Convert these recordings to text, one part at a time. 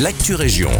l'actu région.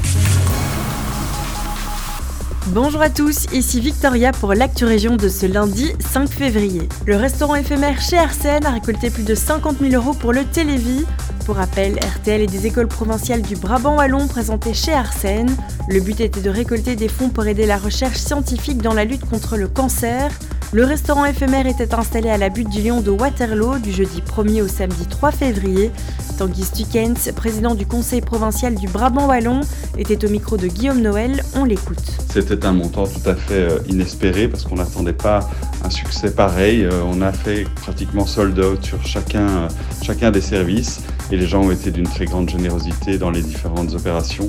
Bonjour à tous, ici Victoria pour l'actu région de ce lundi 5 février. Le restaurant éphémère chez RCN a récolté plus de 50 000 euros pour le Télévis. Pour rappel, RTL et des écoles provinciales du Brabant Wallon présentées chez Arsène. Le but était de récolter des fonds pour aider la recherche scientifique dans la lutte contre le cancer. Le restaurant éphémère était installé à la butte du Lion de Waterloo du jeudi 1er au samedi 3 février. Tanguy Stukens, président du conseil provincial du Brabant Wallon, était au micro de Guillaume Noël. On l'écoute. C'était un montant tout à fait euh, inespéré parce qu'on n'attendait pas un succès pareil. Euh, on a fait pratiquement sold out sur euh, chacun des services et les gens ont été d'une très grande générosité dans les différentes opérations.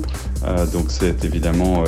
donc c'est évidemment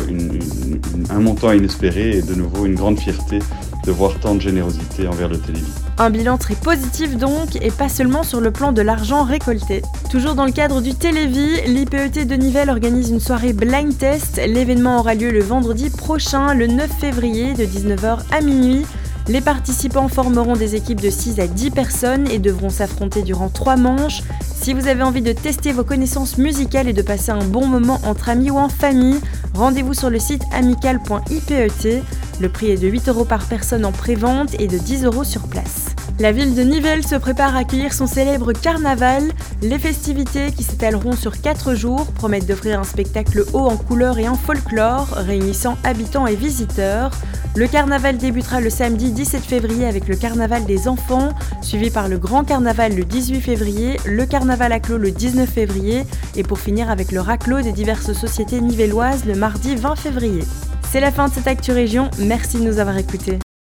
un montant inespéré et de nouveau une grande fierté de voir tant de générosité envers le télévis. Un bilan très positif donc, et pas seulement sur le plan de l'argent récolté. Toujours dans le cadre du Télévis, l'IPET de Nivelles organise une soirée blind test. L'événement aura lieu le vendredi prochain, le 9 février, de 19h à minuit. Les participants formeront des équipes de 6 à 10 personnes et devront s'affronter durant 3 manches. Si vous avez envie de tester vos connaissances musicales et de passer un bon moment entre amis ou en famille, rendez-vous sur le site amical.ipet. Le prix est de 8 euros par personne en pré-vente et de 10 euros sur place. La ville de Nivelles se prépare à accueillir son célèbre carnaval. Les festivités, qui s'étaleront sur 4 jours, promettent d'offrir un spectacle haut en couleurs et en folklore, réunissant habitants et visiteurs. Le carnaval débutera le samedi 17 février avec le carnaval des enfants, suivi par le grand carnaval le 18 février, le carnaval à clos le 19 février et pour finir avec le raclos des diverses sociétés nivelloises le mardi 20 février. C'est la fin de cette Actu Région, merci de nous avoir écoutés.